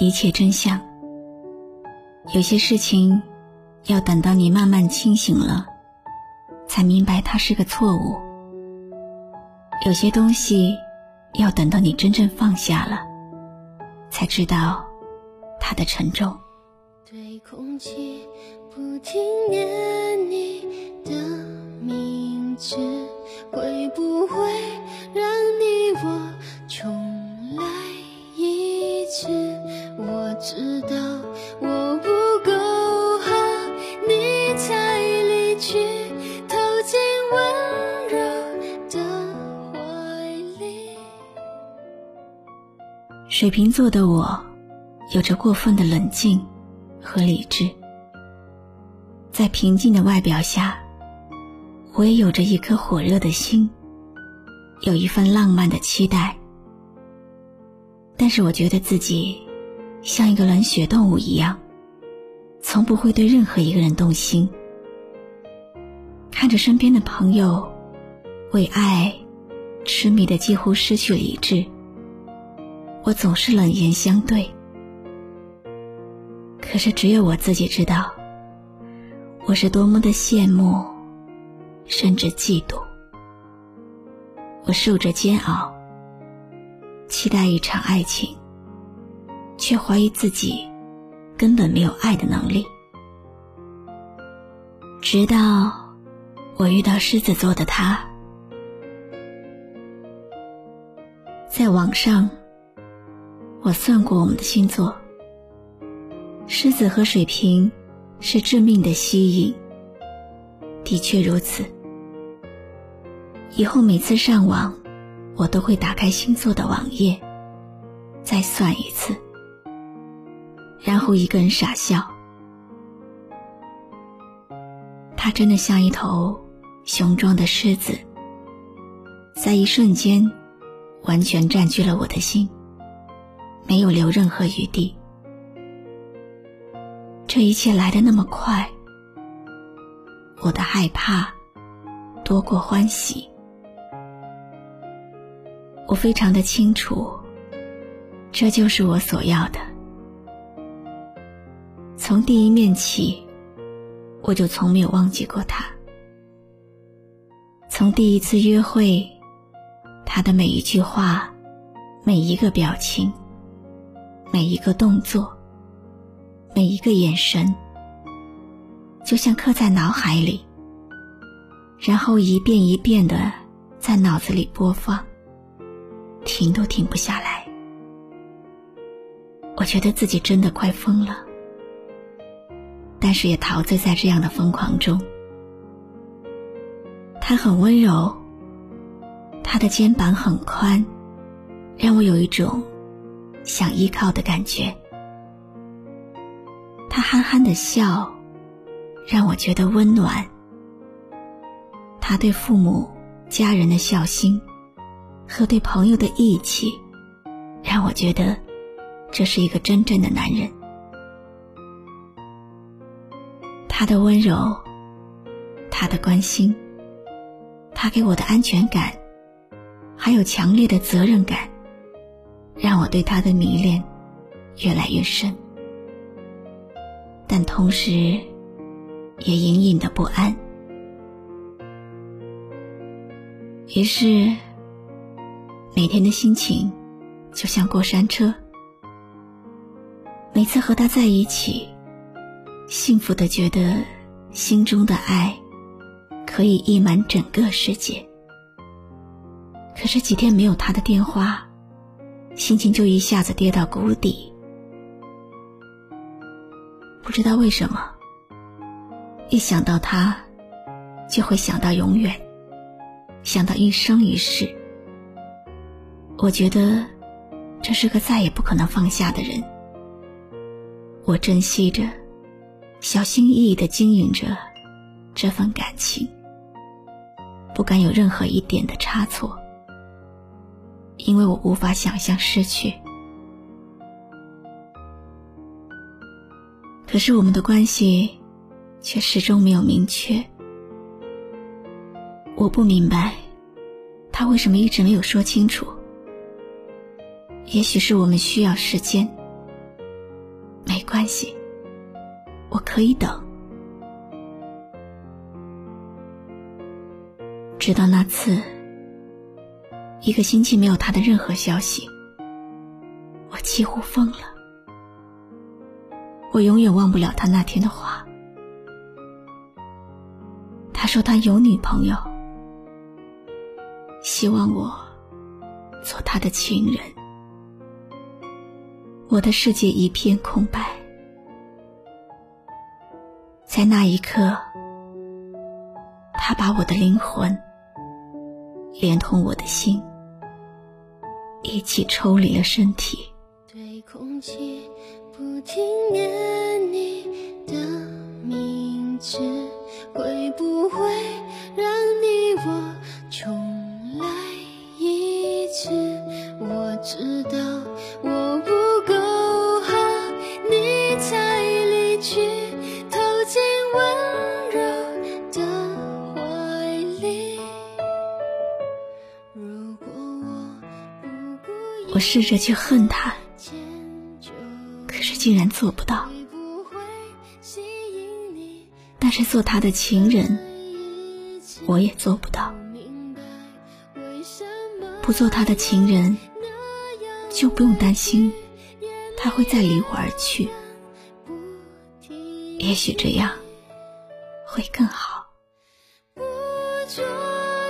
一切真相。有些事情，要等到你慢慢清醒了，才明白它是个错误；有些东西，要等到你真正放下了，才知道它的沉重。对空气不停念你的名字，会不会让你我重水瓶座的我，有着过分的冷静和理智，在平静的外表下，我也有着一颗火热的心，有一份浪漫的期待。但是我觉得自己。像一个冷血动物一样，从不会对任何一个人动心。看着身边的朋友为爱痴迷的几乎失去理智，我总是冷言相对。可是只有我自己知道，我是多么的羡慕，甚至嫉妒。我受着煎熬，期待一场爱情。却怀疑自己根本没有爱的能力，直到我遇到狮子座的他。在网上，我算过我们的星座，狮子和水瓶是致命的吸引。的确如此。以后每次上网，我都会打开星座的网页，再算一次。然后一个人傻笑，他真的像一头雄壮的狮子，在一瞬间完全占据了我的心，没有留任何余地。这一切来的那么快，我的害怕多过欢喜。我非常的清楚，这就是我所要的。从第一面起，我就从没有忘记过他。从第一次约会，他的每一句话、每一个表情、每一个动作、每一个眼神，就像刻在脑海里，然后一遍一遍的在脑子里播放，停都停不下来。我觉得自己真的快疯了。但是也陶醉在这样的疯狂中。他很温柔，他的肩膀很宽，让我有一种想依靠的感觉。他憨憨的笑，让我觉得温暖。他对父母、家人的孝心和对朋友的义气，让我觉得这是一个真正的男人。他的温柔，他的关心，他给我的安全感，还有强烈的责任感，让我对他的迷恋越来越深。但同时，也隐隐的不安。于是，每天的心情就像过山车。每次和他在一起。幸福的觉得，心中的爱可以溢满整个世界。可是几天没有他的电话，心情就一下子跌到谷底。不知道为什么，一想到他，就会想到永远，想到一生一世。我觉得，这是个再也不可能放下的人。我珍惜着，小心翼翼的经营着这份感情，不敢有任何一点的差错，因为我无法想象失去。可是我们的关系却始终没有明确，我不明白他为什么一直没有说清楚。也许是我们需要时间，没关系，我可以等。直到那次，一个星期没有他的任何消息，我几乎疯了。我永远忘不了他那天的话。他说他有女朋友，希望我做他的情人。我的世界一片空白，在那一刻，他把我的灵魂连同我的心一起抽离了身体。对空气。不停念你的名字，会不会让你我重来一次？我知道试着去恨他。可是竟然做不到，但是做他的情人，我也做不到。不做他的情人，就不用担心他会再离我而去。也许这样会更好。不做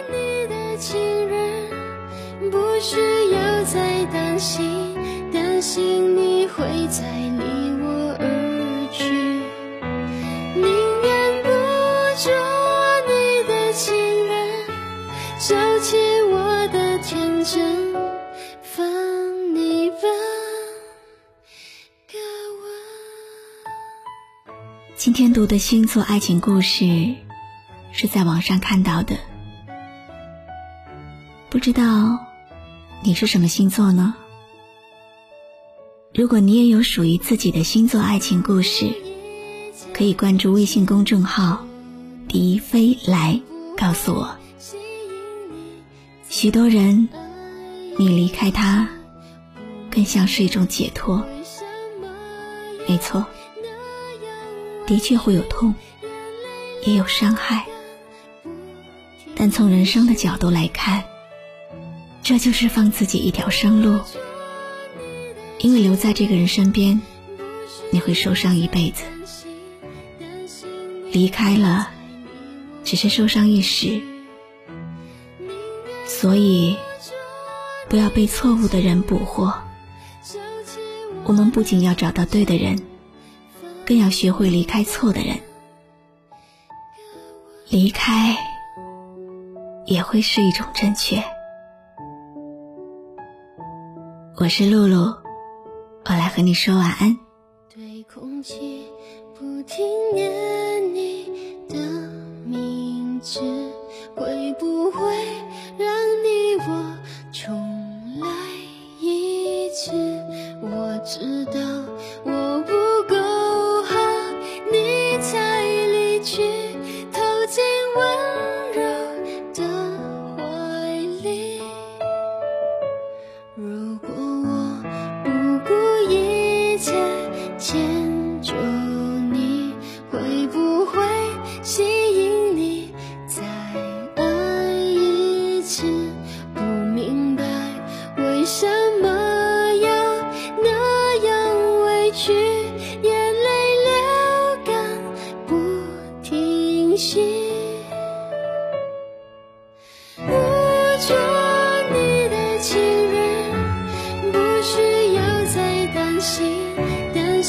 你的情人，不需要再心，担心你会再离我而去。宁愿不做你的情人，收起我的天真。放你吧。今天读的星座爱情故事是在网上看到的。不知道你是什么星座呢？如果你也有属于自己的星座爱情故事，可以关注微信公众号“迪飞来”，告诉我。许多人，你离开他，更像是一种解脱。没错。的确会有痛，也有伤害，但从人生的角度来看，这就是放自己一条生路。因为留在这个人身边，你会受伤一辈子；离开了，只是受伤一时。所以，不要被错误的人捕获。我们不仅要找到对的人。更要学会离开错的人，离开也会是一种正确。我是露露，我来和你说晚安。对空气不停念你的名字，会不会让你我重来一次？我知道。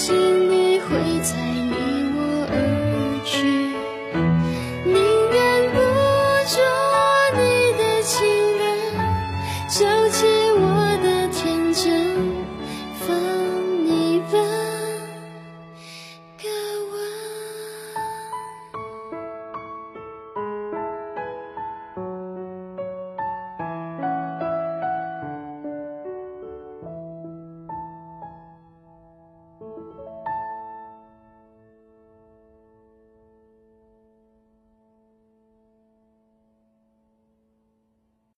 心你会在